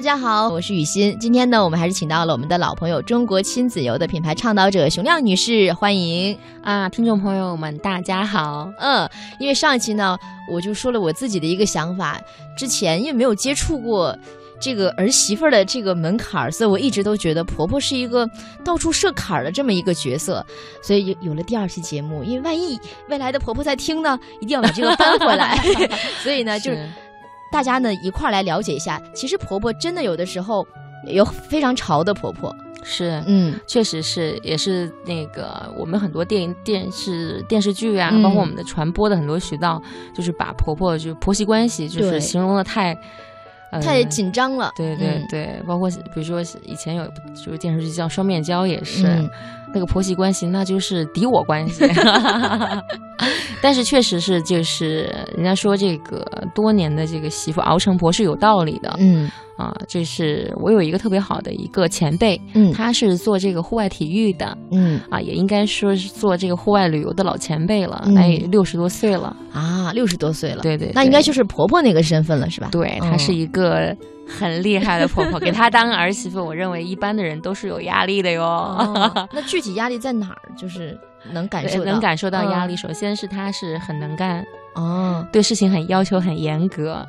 大家好，我是雨欣。今天呢，我们还是请到了我们的老朋友中国亲子游的品牌倡导者熊亮女士，欢迎啊！听众朋友们，大家好。嗯，因为上一期呢，我就说了我自己的一个想法，之前因为没有接触过这个儿媳妇的这个门槛儿，所以我一直都觉得婆婆是一个到处设坎儿的这么一个角色，所以有有了第二期节目。因为万一未来的婆婆在听呢，一定要把这个搬回来。所以呢，就是。大家呢一块儿来了解一下，其实婆婆真的有的时候有非常潮的婆婆，是，嗯，确实是，也是那个我们很多电影、电视、电视剧啊，包括我们的传播的很多渠道，就是把婆婆就婆媳关系就是形容的太。太紧张了，对对对，包括比如说以前有就是电视剧叫《双面胶》，也是那个婆媳关系，那就是敌我关系。但是确实是，就是人家说这个多年的这个媳妇熬成婆是有道理的，嗯。啊，这是我有一个特别好的一个前辈，嗯，他是做这个户外体育的，嗯，啊，也应该说是做这个户外旅游的老前辈了，那也六十多岁了。啊，六十多岁了，对对，那应该就是婆婆那个身份了，是吧？对，她是一个很厉害的婆婆，给她当儿媳妇，我认为一般的人都是有压力的哟。那具体压力在哪儿？就是能感受能感受到压力。首先是她是很能干，哦，对事情很要求很严格。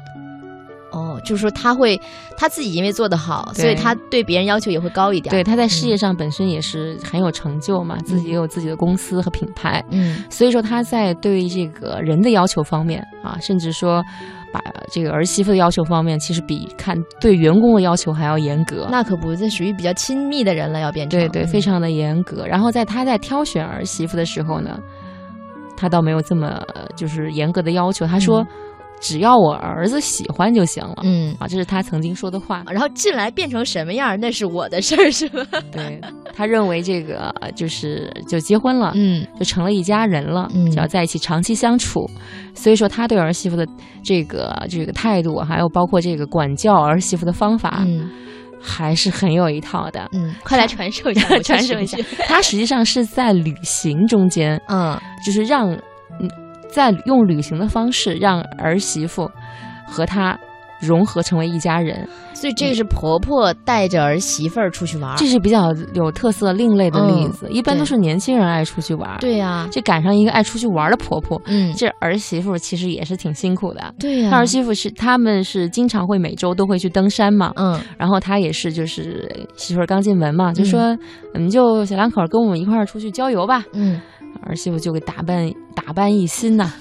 哦，就是说他会他自己因为做得好，所以他对别人要求也会高一点。对，他在事业上本身也是很有成就嘛，自己也有自己的公司和品牌。嗯，所以说他在对这个人的要求方面啊，甚至说把这个儿媳妇的要求方面，其实比看对员工的要求还要严格。那可不，这属于比较亲密的人了，要变成对对，非常的严格。然后在他在挑选儿媳妇的时候呢，他倒没有这么就是严格的要求。他说。只要我儿子喜欢就行了，嗯啊，这是他曾经说的话。然后进来变成什么样，那是我的事儿，是吧？对他认为这个就是就结婚了，嗯，就成了一家人了，嗯，就要在一起长期相处。所以说他对儿媳妇的这个这个态度，还有包括这个管教儿媳妇的方法，嗯，还是很有一套的。嗯，快来传授一下，传授一下。他实际上是在旅行中间，嗯，就是让嗯。在用旅行的方式让儿媳妇和她融合成为一家人，所以这是婆婆带着儿媳妇儿出去玩，这是比较有特色、另类的例子。一般都是年轻人爱出去玩，对呀，这赶上一个爱出去玩的婆婆，嗯，这儿媳妇其实也是挺辛苦的，对呀。儿媳妇是他们是经常会每周都会去登山嘛，嗯，然后她也是就是媳妇儿刚进门嘛，就说你们就小两口跟我们一块儿出去郊游吧，嗯。儿媳妇就给打扮打扮一新呐，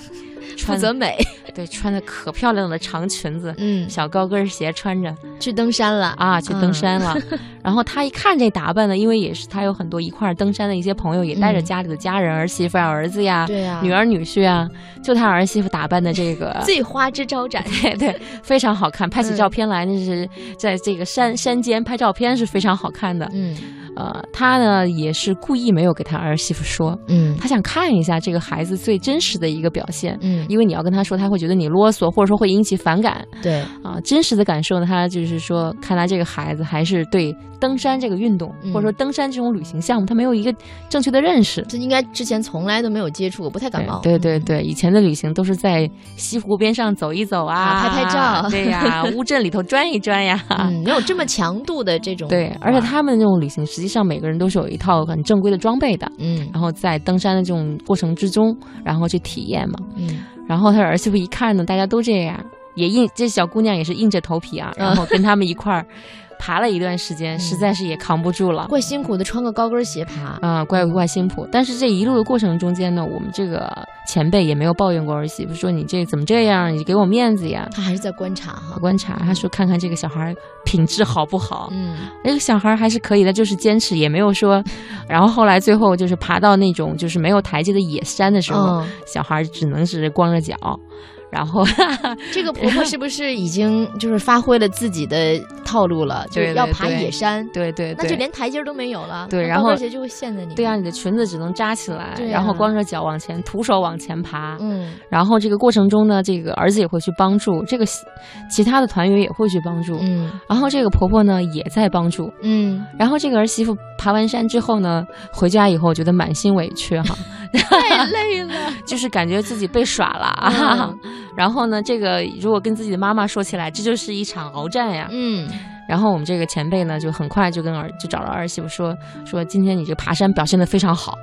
负责美，对，穿的可漂亮的长裙子，嗯，小高跟鞋穿着去登山了。啊，去登山了。然后他一看这打扮呢，因为也是他有很多一块登山的一些朋友，也带着家里的家人，儿媳妇啊、儿子呀，对呀，女儿女婿啊，就他儿媳妇打扮的这个 最花枝招展，对对，非常好看。拍起照片来，那是在这个山山间拍照片是非常好看的，嗯。呃，他呢也是故意没有给他儿媳妇说，嗯，他想看一下这个孩子最真实的一个表现，嗯，因为你要跟他说，他会觉得你啰嗦，或者说会引起反感，对，啊，真实的感受呢，他就是说，看来这个孩子还是对登山这个运动，或者说登山这种旅行项目，他没有一个正确的认识，这应该之前从来都没有接触过，不太感冒，对对对，以前的旅行都是在西湖边上走一走啊，拍拍照，对呀，乌镇里头转一转呀，没有这么强度的这种，对，而且他们那种旅行。实际上每个人都是有一套很正规的装备的，嗯，然后在登山的这种过程之中，然后去体验嘛，嗯，然后他儿媳妇一看呢，大家都这样，也硬，这小姑娘也是硬着头皮啊，然后跟他们一块儿。爬了一段时间，实在是也扛不住了，怪辛苦的，穿个高跟鞋爬啊，怪怪辛苦。但是这一路的过程中间呢，我们这个前辈也没有抱怨过儿媳妇，说你这怎么这样，你给我面子呀？他还是在观察哈，观察。他说看看这个小孩品质好不好？嗯，那个小孩还是可以的，就是坚持，也没有说。然后后来最后就是爬到那种就是没有台阶的野山的时候，小孩只能是光着脚。然后，这个 婆婆是不是已经就是发挥了自己的套路了？就是要爬野山，对对，那就连台阶都没有了。对，然后而且就会陷在你。对啊，你的裙子只能扎起来，然后光着脚往前，徒手往前爬。嗯，然后这个过程中呢，这个儿子也会去帮助，这个其他的团员也会去帮助。嗯，然后这个婆婆呢也在帮助。嗯，然后这个儿媳妇爬完山之后呢，回家以后觉得满心委屈哈。太累了，就是感觉自己被耍了啊。然后呢，这个如果跟自己的妈妈说起来，这就是一场鏖战呀。嗯，然后我们这个前辈呢，就很快就跟儿就找到儿媳妇说说，今天你这爬山表现的非常好，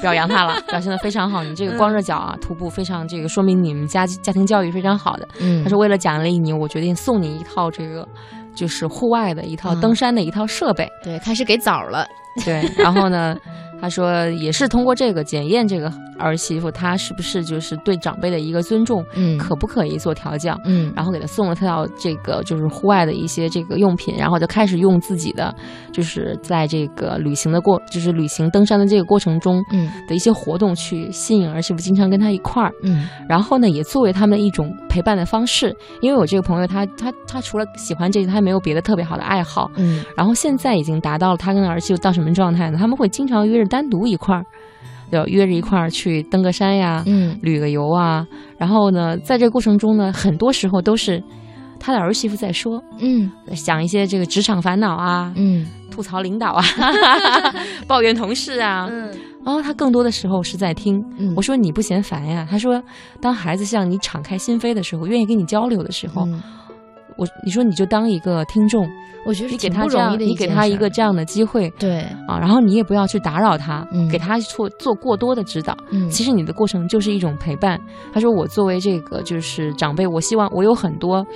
表扬他了，表现的非常好，你这个光着脚啊徒步非常这个说明你们家家庭教育非常好的。嗯，他说为了奖励你，我决定送你一套这个就是户外的一套登山的一套设备。对，开始给枣了。对，然后呢？他说也是通过这个检验这个儿媳妇她是不是就是对长辈的一个尊重，嗯，可不可以做调教，嗯，然后给他送了套这个就是户外的一些这个用品，然后就开始用自己的就是在这个旅行的过就是旅行登山的这个过程中，嗯的一些活动去吸引儿媳妇经常跟他一块儿，嗯，然后呢也作为他们一种陪伴的方式，因为我这个朋友他他他除了喜欢这个，他没有别的特别好的爱好，嗯，然后现在已经达到了他跟儿媳妇到什么状态呢？他们会经常约着单独一块儿。就约着一块儿去登个山呀，嗯，旅个游啊。然后呢，在这个过程中呢，很多时候都是他的儿媳妇在说，嗯，讲一些这个职场烦恼啊，嗯，吐槽领导啊，抱怨同事啊，嗯。然后他更多的时候是在听。嗯，我说你不嫌烦呀？他说，当孩子向你敞开心扉的时候，愿意跟你交流的时候，我你说你就当一个听众。我觉得你给他这样，你给他一个这样的机会，对啊，然后你也不要去打扰他，嗯，给他做做过多的指导，嗯，其实你的过程就是一种陪伴。他说我作为这个就是长辈，我希望我有很多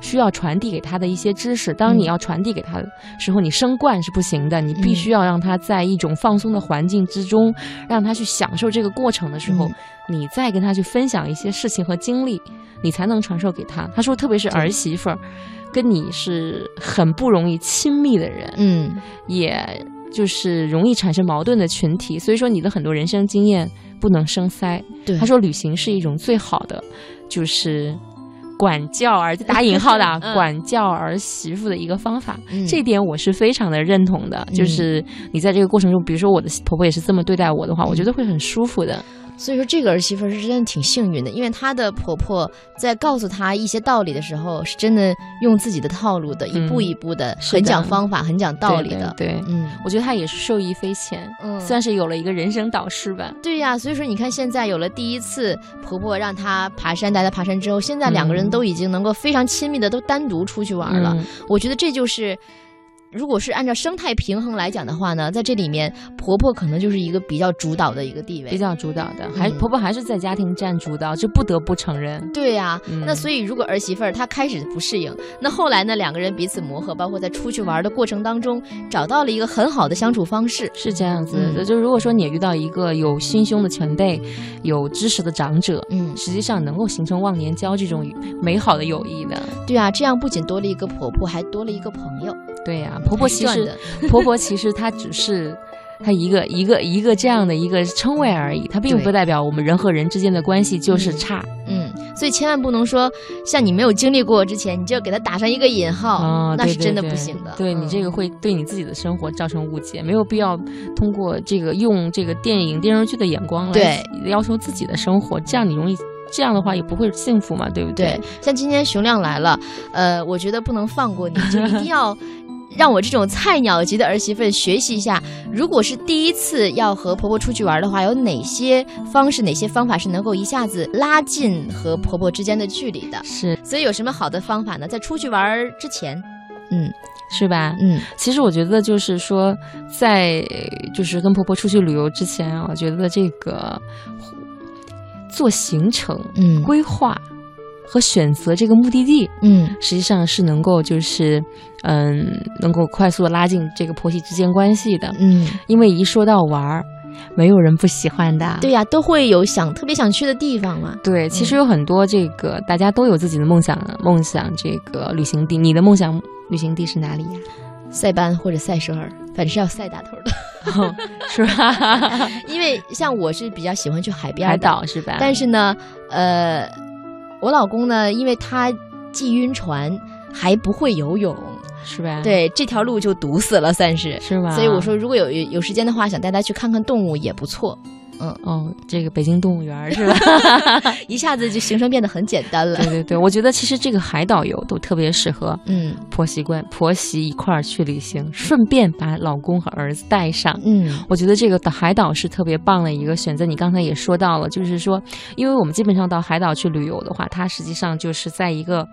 需要传递给他的一些知识。当你要传递给他的时候，你生惯是不行的，你必须要让他在一种放松的环境之中，让他去享受这个过程的时候，你再跟他去分享一些事情和经历，你才能传授给他。他说，特别是儿媳妇儿。跟你是很不容易亲密的人，嗯，也就是容易产生矛盾的群体，所以说你的很多人生经验不能生塞。对，他说旅行是一种最好的，就是管教儿打引号的 管教儿媳妇的一个方法。这点我是非常的认同的，就是你在这个过程中，比如说我的婆婆也是这么对待我的话，我觉得会很舒服的。所以说，这个儿媳妇是真的挺幸运的，因为她的婆婆在告诉她一些道理的时候，是真的用自己的套路的，一步一步的，很讲方法，很讲道理的。对，嗯，我觉得她也是受益匪浅，嗯，算是有了一个人生导师吧。对呀，所以说你看，现在有了第一次婆婆让她爬山，带她爬山之后，现在两个人都已经能够非常亲密的都单独出去玩了。我觉得这就是。如果是按照生态平衡来讲的话呢，在这里面婆婆可能就是一个比较主导的一个地位，比较主导的，还婆婆还是在家庭占主导，就不得不承认。对呀，那所以如果儿媳妇儿她开始不适应，那后来呢两个人彼此磨合，包括在出去玩的过程当中找到了一个很好的相处方式，是这样子。的。就如果说你遇到一个有心胸的前辈，有知识的长者，嗯，实际上能够形成忘年交这种美好的友谊的。对啊，这样不仅多了一个婆婆，还多了一个朋友。对呀，婆婆其实 婆婆其实她只是她一个一个一个这样的一个称谓而已，她并不代表我们人和人之间的关系就是差。嗯，所以千万不能说像你没有经历过之前，你就给她打上一个引号，那是真的不行的。对你这个会对你自己的生活造成误解，没有必要通过这个用这个电影电视剧的眼光来要求自己的生活，这样你容易。这样的话也不会幸福嘛，对不对？像今天熊亮来了，呃，我觉得不能放过你，就一定要让我这种菜鸟级的儿媳妇学习一下。如果是第一次要和婆婆出去玩的话，有哪些方式、哪些方法是能够一下子拉近和婆婆之间的距离的？是，所以有什么好的方法呢？在出去玩之前，嗯，是吧？嗯，其实我觉得就是说，在就是跟婆婆出去旅游之前啊，我觉得这个。做行程、嗯，规划和选择这个目的地，嗯，实际上是能够就是，嗯，能够快速的拉近这个婆媳之间关系的，嗯，因为一说到玩儿，没有人不喜欢的，对呀，都会有想特别想去的地方嘛。对，其实有很多这个大家都有自己的梦想，梦想这个旅行地，你的梦想旅行地是哪里呀？塞班或者塞舌尔，反正是要塞大头的。是吧？因为像我是比较喜欢去海边海岛是吧？但是呢，呃，我老公呢，因为他既晕船还不会游泳，是吧？对，这条路就堵死了，算是是吧？所以我说，如果有有时间的话，想带他去看看动物也不错。嗯哦，这个北京动物园是吧？一下子就行程变得很简单了。对对对，我觉得其实这个海岛游都特别适合嗯婆媳关婆媳一块儿去旅行，顺便把老公和儿子带上。嗯，我觉得这个的海岛是特别棒的一个选择。你刚才也说到了，就是说，因为我们基本上到海岛去旅游的话，它实际上就是在一个。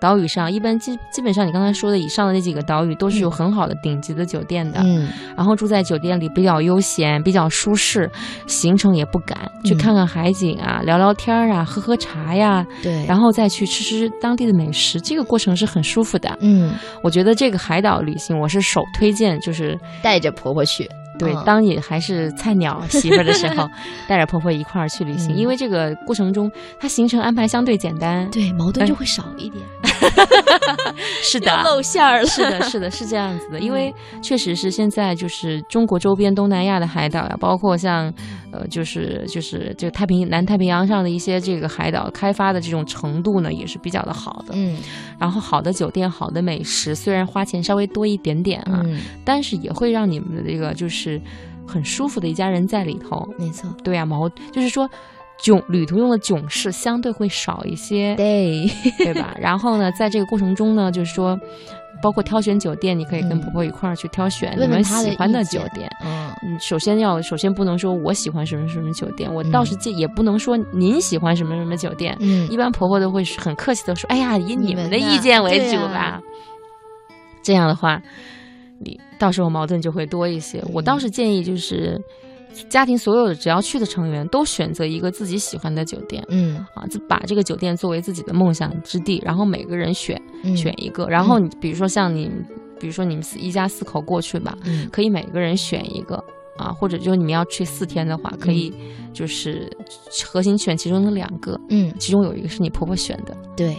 岛屿上，一般基基本上你刚才说的以上的那几个岛屿都是有很好的顶级的酒店的。嗯，然后住在酒店里比较悠闲，比较舒适，行程也不赶，去看看海景啊，聊聊天啊，喝喝茶呀，对，然后再去吃吃当地的美食，这个过程是很舒服的。嗯，我觉得这个海岛旅行，我是首推荐，就是带着婆婆去。对，当你还是菜鸟 媳妇儿的时候，带着婆婆一块儿去旅行，因为这个过程中，它行程安排相对简单，对，矛盾就会少一点。是的，露馅儿了。是的，是的，是这样子的。因为确实是现在就是中国周边东南亚的海岛呀，包括像呃，就是就是就太平南太平洋上的一些这个海岛，开发的这种程度呢，也是比较的好的。嗯，然后好的酒店、好的美食，虽然花钱稍微多一点点啊，但是也会让你们的这个就是很舒服的一家人在里头。没错，对呀，毛就是说。囧旅途用的囧事相对会少一些，对对吧？然后呢，在这个过程中呢，就是说，包括挑选酒店，你可以跟婆婆一块儿去挑选你们喜欢的酒店。嗯，首先要首先不能说我喜欢什么什么酒店，我倒是建也不能说您喜欢什么什么酒店。嗯，一般婆婆都会很客气的说：“哎呀，以你们的意见为主吧。”这样的话，你到时候矛盾就会多一些。我倒是建议就是。家庭所有的只要去的成员都选择一个自己喜欢的酒店，嗯。啊，把这个酒店作为自己的梦想之地，然后每个人选选一个，然后你比如说像你，比如说你们一家四口过去吧，可以每个人选一个啊，或者就是你们要去四天的话，可以就是核心选其中的两个，嗯，其中有一个是你婆婆选的，对，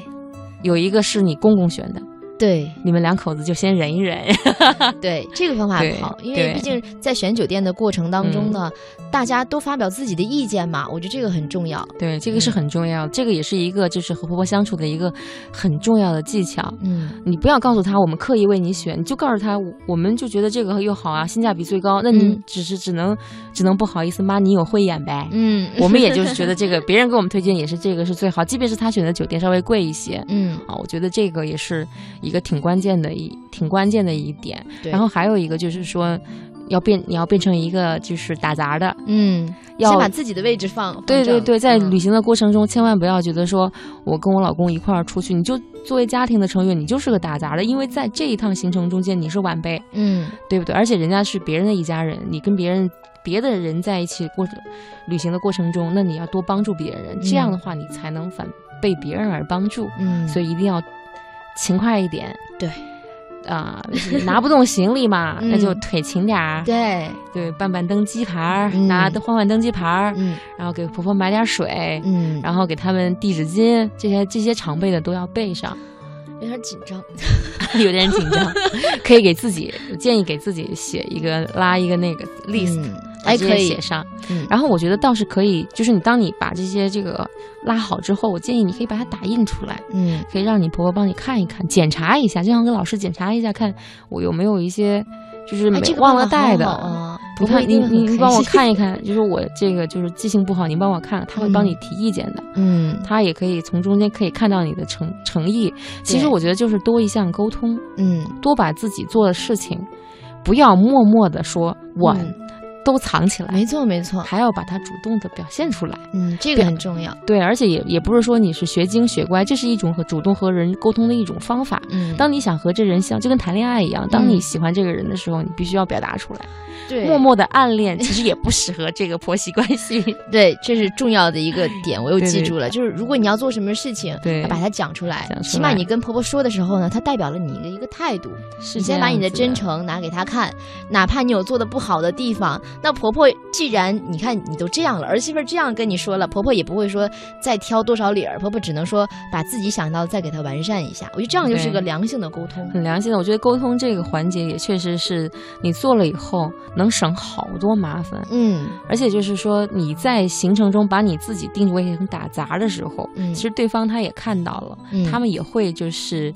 有一个是你公公选的。对，你们两口子就先忍一忍。对，这个方法好，因为毕竟在选酒店的过程当中呢，大家都发表自己的意见嘛，我觉得这个很重要。对，这个是很重要，这个也是一个就是和婆婆相处的一个很重要的技巧。嗯，你不要告诉他我们刻意为你选，你就告诉他我们就觉得这个又好啊，性价比最高。那你只是只能只能不好意思，妈你有慧眼呗。嗯，我们也就 是觉得这个别人给我们推荐也是这个是最好，即便是他选的酒店稍微贵一些。嗯，啊，我觉得这个也是。一个挺关键的一挺关键的一点，然后还有一个就是说，要变你要变成一个就是打杂的，嗯，要先把自己的位置放。对对对，在旅行的过程中，千万不要觉得说我跟我老公一块儿出去，你就作为家庭的成员，你就是个打杂的，因为在这一趟行程中间你是晚辈，嗯，对不对？而且人家是别人的一家人，你跟别人别的人在一起过旅行的过程中，那你要多帮助别人，这样的话你才能反被别人而帮助，嗯，所以一定要。勤快一点，对，啊，拿不动行李嘛，那就腿勤点儿，对。对，办办登机牌儿，拿换换登机牌儿，嗯，然后给婆婆买点水，嗯，然后给他们递纸巾，这些这些常备的都要备上。有点紧张，有点紧张，可以给自己建议给自己写一个拉一个那个 list，哎，可以写上。然后我觉得倒是可以，就是你当你把这些这个拉好之后，我建议你可以把它打印出来，嗯，可以让你婆婆帮你看一看，检查一下，就像跟老师检查一下，看我有没有一些就是没忘了带的。你看，你你你帮我看一看，就是我这个就是记性不好，你帮我看，他会帮你提意见的。嗯，他也可以从中间可以看到你的诚诚意。其实我觉得就是多一项沟通，嗯，多把自己做的事情，不要默默的说我。都藏起来，没错没错，还要把它主动的表现出来。嗯，这个很重要。对，而且也也不是说你是学精学乖，这是一种和主动和人沟通的一种方法。嗯，当你想和这人相，就跟谈恋爱一样，当你喜欢这个人的时候，你必须要表达出来。对，默默的暗恋其实也不适合这个婆媳关系。对，这是重要的一个点，我又记住了。就是如果你要做什么事情，对，把它讲出来，起码你跟婆婆说的时候呢，它代表了你的一个态度。是你先把你的真诚拿给她看，哪怕你有做的不好的地方，那婆婆。既然你看你都这样了，儿媳妇这样跟你说了，婆婆也不会说再挑多少理儿，婆婆只能说把自己想到再给她完善一下。我觉得这样就是个良性的沟通，很良性的。我觉得沟通这个环节也确实是你做了以后能省好多麻烦。嗯，而且就是说你在行程中把你自己定位成打杂的时候，嗯，其实对方他也看到了，嗯他们也会就是。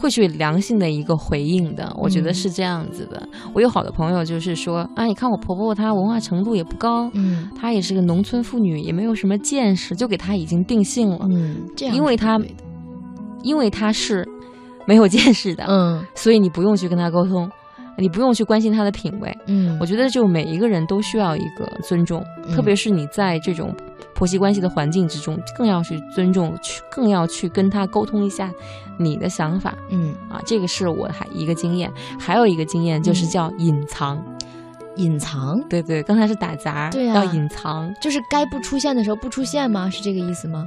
会去良性的一个回应的，我觉得是这样子的。我有好的朋友就是说啊，你看我婆婆她文化程度也不高，嗯，她也是个农村妇女，也没有什么见识，就给她已经定性了，嗯，这样，因为她，因为她是没有见识的，嗯，所以你不用去跟她沟通。你不用去关心他的品味。嗯，我觉得就每一个人都需要一个尊重，特别是你在这种婆媳关系的环境之中，更要去尊重，去更要去跟他沟通一下你的想法。嗯啊，这个是我还一个经验，还有一个经验就是叫隐藏。隐藏，对对，刚才是打杂，对要隐藏，就是该不出现的时候不出现吗？是这个意思吗？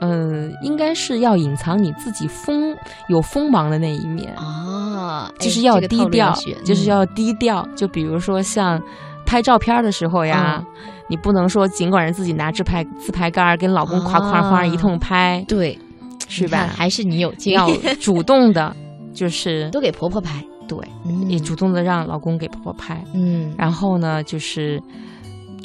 嗯，应该是要隐藏你自己锋有锋芒的那一面啊，就是要低调，就是要低嗯调。就比如说像拍照片的时候呀，你不能说尽管是自己拿自拍自拍杆跟老公夸夸夸一通拍，对，是吧？还是你有经验，要主动的，就是都给婆婆拍。对，也主动的让老公给婆婆拍，嗯，然后呢，就是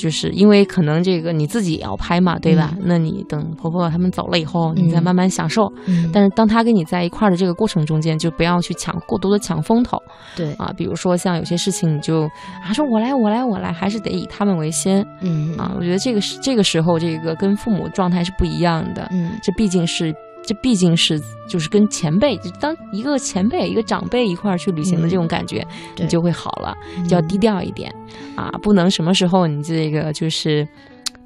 就是因为可能这个你自己也要拍嘛，对吧？那你等婆婆他们走了以后，你再慢慢享受。但是当他跟你在一块儿的这个过程中间，就不要去抢过多的抢风头，对啊，比如说像有些事情，你就啊说我来我来我来，还是得以他们为先，嗯啊，我觉得这个是这个时候这个跟父母状态是不一样的，嗯，这毕竟是。这毕竟是就是跟前辈，就当一个前辈、一个长辈一块儿去旅行的这种感觉，你就会好了，就要低调一点。啊，不能什么时候你这个就是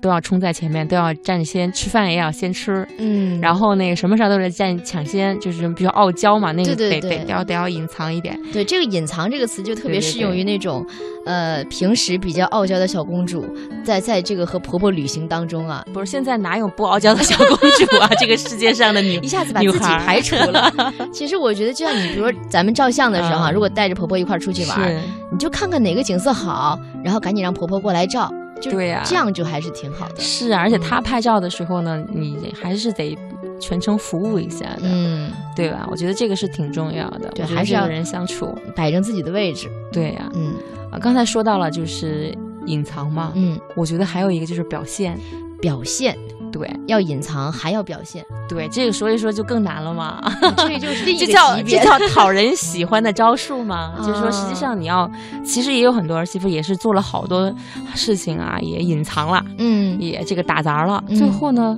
都要冲在前面，都要占先，吃饭也要先吃，嗯，然后那个什么事儿都是占抢先，就是比较傲娇嘛，那个得得得要得要隐藏一点。对，这个隐藏这个词就特别适用于那种呃平时比较傲娇的小公主，在在这个和婆婆旅行当中啊，不是现在哪有不傲娇的小公主啊？这个世界上的女 一下子把自己排除了。其实我觉得，就像你，比如说咱们照相的时候，如果带着婆婆一块儿出去玩，你就看看哪个景色好，然后赶紧让婆婆过来照。对呀，这样就还是挺好的。是啊，而且他拍照的时候呢，你还是得全程服务一下的，嗯，对吧？我觉得这个是挺重要的。对，还是要人相处摆正自己的位置。对呀，嗯，啊，刚才说到了就是隐藏嘛，嗯，我觉得还有一个就是表现，表现。对，要隐藏还要表现，对，这个所以说就更难了嘛。这个就是另一个 级别，这叫讨人喜欢的招数嘛。就是说，实际上你要，其实也有很多儿媳妇也是做了好多事情啊，也隐藏了，嗯，也这个打杂了，最后呢，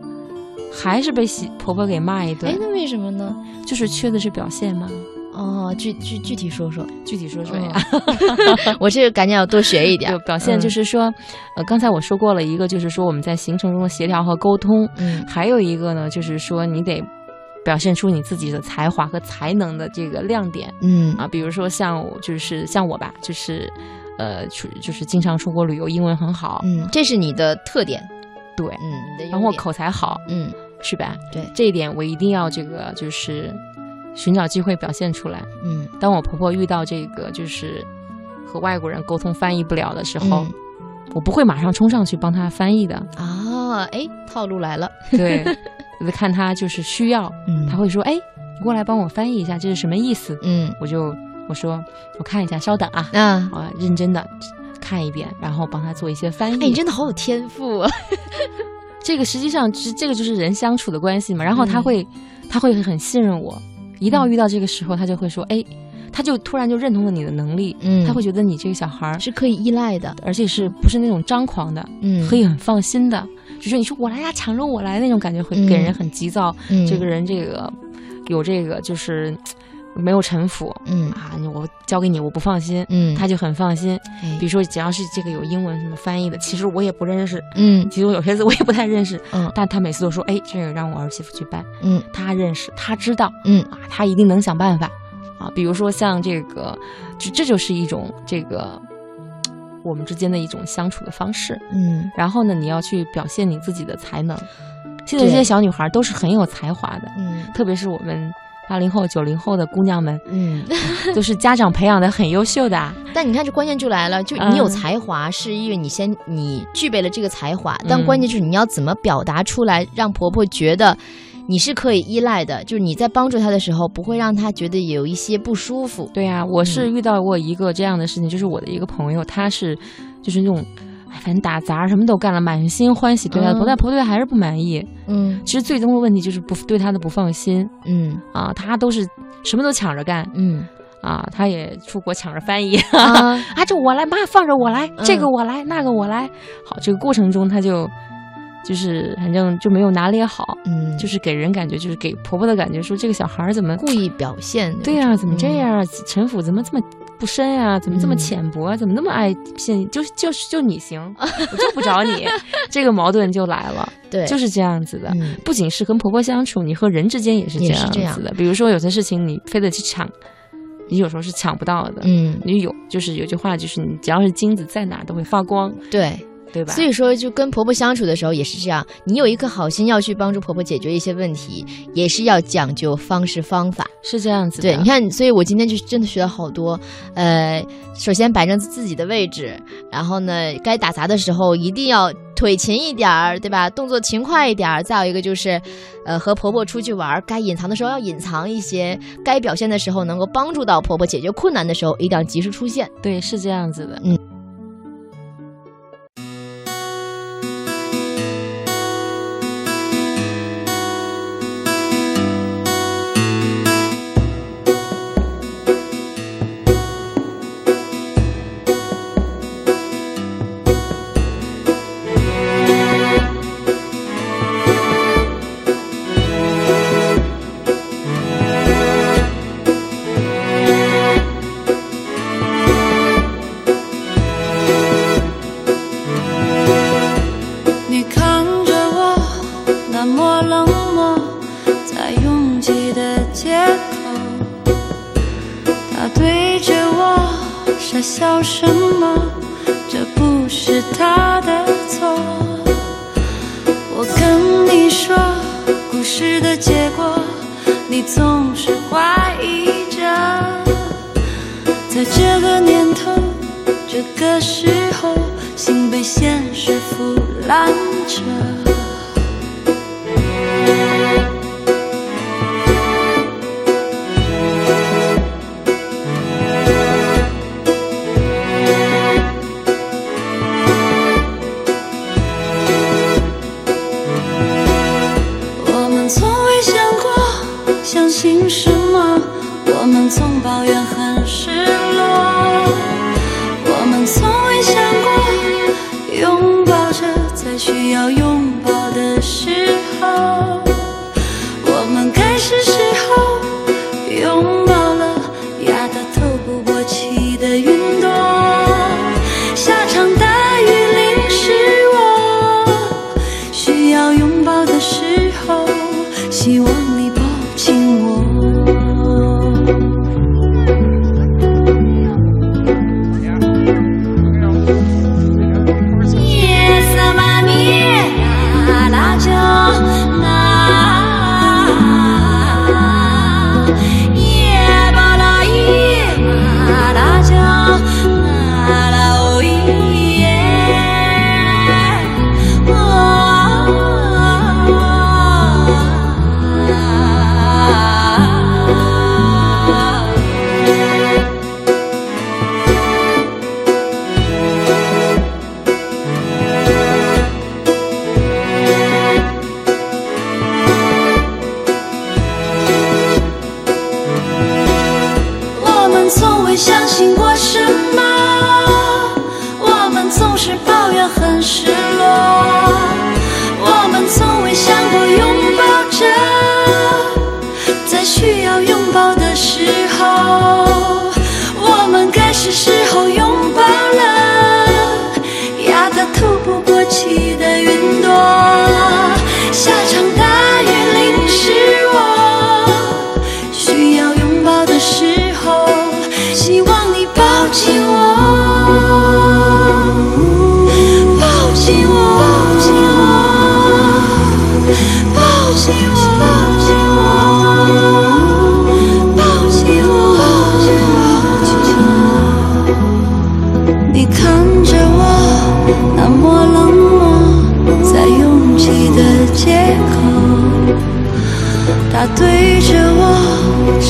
还是被媳婆婆给骂一顿。哎，那为什么呢？就是缺的是表现嘛。哦，具具具体说说，具体说说呀！我这个赶紧要多学一点。就表现就是说，呃，刚才我说过了一个，就是说我们在行程中的协调和沟通。嗯，还有一个呢，就是说你得表现出你自己的才华和才能的这个亮点。嗯啊，比如说像我，就是像我吧，就是呃，出就是经常出国旅游，英文很好。嗯，这是你的特点。对，嗯，然后口才好。嗯，是吧？对，这一点我一定要这个就是。寻找机会表现出来。嗯，当我婆婆遇到这个就是和外国人沟通翻译不了的时候，嗯、我不会马上冲上去帮她翻译的。啊，哎，套路来了。对，我就看她就是需要，嗯，她会说：“哎，你过来帮我翻译一下，这是什么意思？”嗯，我就我说我看一下，稍等啊，啊我，认真的看一遍，然后帮她做一些翻译。哎，你真的好有天赋啊！这个实际上这这个就是人相处的关系嘛，然后他会、嗯、他会很信任我。一到遇到这个时候，他就会说：“哎，他就突然就认同了你的能力，嗯，他会觉得你这个小孩是可以依赖的，而且是不是那种张狂的，嗯，可以很放心的，就是你说我来呀，抢着我来那种感觉，会给人很急躁。嗯、这个人这个有这个就是没有城府，嗯。啊，我交给你我不放心，嗯，他就很放心。哎、比如说只要是这个有英文什么翻译的，其实我也不认识，嗯，其中有些字我也不太认识，嗯，但他每次都说：哎，这个让我儿媳妇去办，嗯，他认识，他知道，嗯。啊，他一定能想办法，啊，比如说像这个，这这就是一种这个我们之间的一种相处的方式，嗯，然后呢，你要去表现你自己的才能。现在这些小女孩都是很有才华的，嗯，特别是我们八零后、九零后的姑娘们，嗯，都是家长培养的很优秀的。但你看，这关键就来了，就你有才华，是因为你先你具备了这个才华，但关键就是你要怎么表达出来，让婆婆觉得你是可以依赖的，就是你在帮助她的时候，不会让她觉得有一些不舒服。对呀、啊，我是遇到过一个这样的事情，就是我的一个朋友，他是就是那种。反正打杂什么都干了，满心欢喜对他的婆，但婆对他还是不满意。嗯，其实最终的问题就是不对他的不放心。嗯啊，他都是什么都抢着干。嗯啊，他也出国抢着翻译啊，啊，这我来，妈放着我来，嗯这个我来，那个我来。好，这个过程中他就就是反正就没有拿捏好，嗯，就是给人感觉就是给婆婆的感觉说这个小孩怎么故意表现？对呀、啊，怎么这样？陈府怎么这么不深呀？怎么这么浅薄啊？怎么那么爱骗？就就是就你行，我就不找你，这个矛盾就来了。对，就是这样子的。不仅是跟婆婆相处，你和人之间也是这样子的。比如说，有些事情你非得去抢，你有时候是抢不到的。嗯，你有就是有句话，就是你只要是金子在哪都会发光。对。对吧？所以说，就跟婆婆相处的时候也是这样。你有一颗好心要去帮助婆婆解决一些问题，也是要讲究方式方法，是这样子。对，你看，所以我今天就真的学了好多。呃，首先摆正自己的位置，然后呢，该打杂的时候一定要腿勤一点儿，对吧？动作勤快一点儿。再有一个就是，呃，和婆婆出去玩，该隐藏的时候要隐藏一些，该表现的时候能够帮助到婆婆解决困难的时候，一定要及时出现。对，是这样子的。嗯。凭什么我们总抱怨？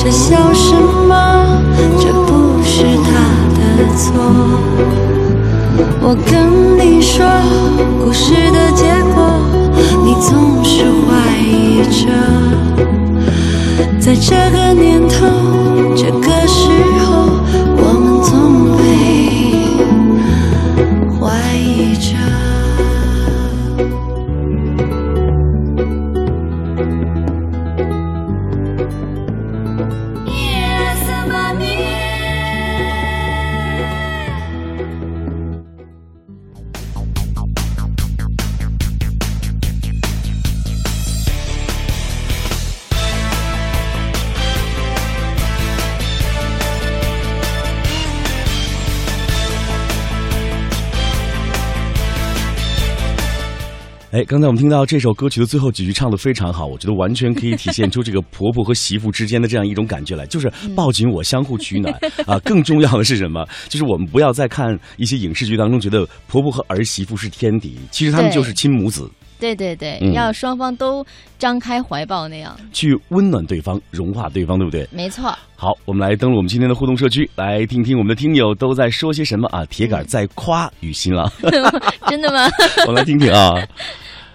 在笑什么？这不是他的错。我跟你说故事的结果，你总是怀疑着。在这个年头，这个时。刚才我们听到这首歌曲的最后几句唱的非常好，我觉得完全可以体现出这个婆婆和媳妇之间的这样一种感觉来，就是抱紧我，相互取暖 啊。更重要的是什么？就是我们不要再看一些影视剧当中觉得婆婆和儿媳妇是天敌，其实他们就是亲母子。对对对，要双方都张开怀抱那样，去温暖对方，融化对方，对不对？没错。好，我们来登录我们今天的互动社区，来听听我们的听友都在说些什么啊？铁杆在夸雨欣了，真的吗？我来听听啊。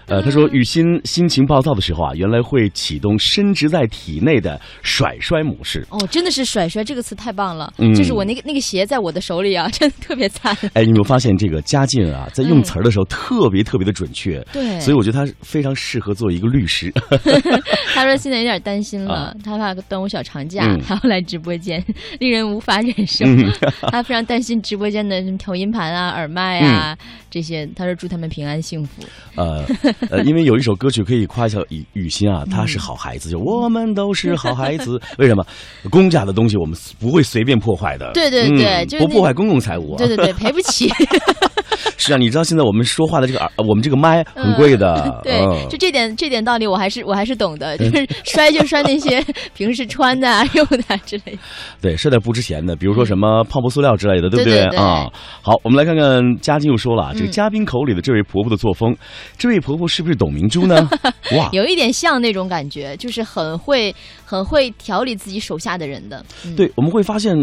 呃，他说雨欣心情暴躁的时候啊，原来会启动深植在体内的甩摔模式。哦，真的是甩摔这个词太棒了，就是我那个那个鞋在我的手里啊，真的特别惨。哎，你有没有发现这个嘉靖啊，在用词儿的时候特别特别的准确？对，所以我觉得他非常适合做一个律师。他说现在有点担心了，他怕端午小长假还要来直播间，令人无法忍受。他非常担心直播间的什么调音盘啊、耳麦啊这些。他说祝他们平安幸福。呃。呃，因为有一首歌曲可以夸一下雨雨欣啊，她是好孩子，就我们都是好孩子。为什么？公家的东西我们不会随便破坏的。对对对，不破坏公共财物。对对对，赔不起。是啊，你知道现在我们说话的这个耳，我们这个麦很贵的。对，就这点这点道理，我还是我还是懂的。就是 摔就摔那些平时穿的、啊、用的之类的。对，摔点不值钱的，比如说什么泡沫塑料之类的，对不对啊？好，我们来看看嘉靖又说了，这个嘉宾口里的这位婆婆的作风，这位婆婆是不是董明珠呢？哇，有一点像那种感觉，就是很会很会调理自己手下的人的。对，我们会发现。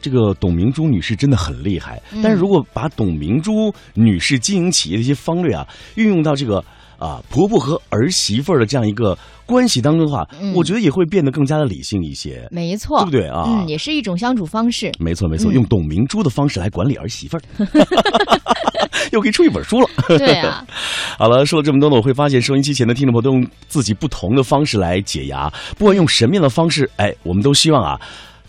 这个董明珠女士真的很厉害，但是如果把董明珠女士经营企业的一些方略啊，运用到这个啊婆婆和儿媳妇儿的这样一个关系当中的话，我觉得也会变得更加的理性一些。没错，对不对啊？嗯，也是一种相处方式。没错没错，用董明珠的方式来管理儿媳妇儿，又可以出一本书了。对啊。好了，说了这么多呢，我会发现收音机前的听众朋友都用自己不同的方式来解压，不管用什么样的方式，哎，我们都希望啊。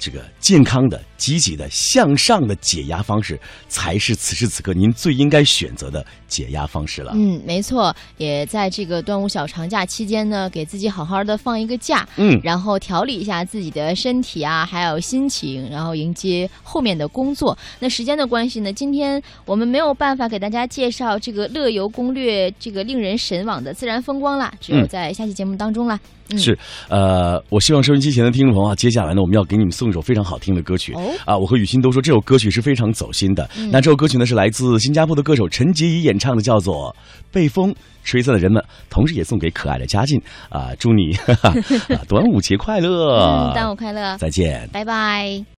这个健康的、积极的、向上的解压方式，才是此时此刻您最应该选择的解压方式了。嗯，没错，也在这个端午小长假期间呢，给自己好好的放一个假，嗯，然后调理一下自己的身体啊，还有心情，然后迎接后面的工作。那时间的关系呢，今天我们没有办法给大家介绍这个乐游攻略这个令人神往的自然风光啦，只有在下期节目当中啦。是，呃，我希望收音机前的听众朋友啊，接下来呢，我们要给你们送一首非常好听的歌曲啊。我和雨欣都说这首歌曲是非常走心的。那这首歌曲呢，是来自新加坡的歌手陈洁仪演唱的，叫做《被风吹散的人们》，同时也送给可爱的嘉靖啊，祝你 端午节快乐！端午快乐！再见，拜拜。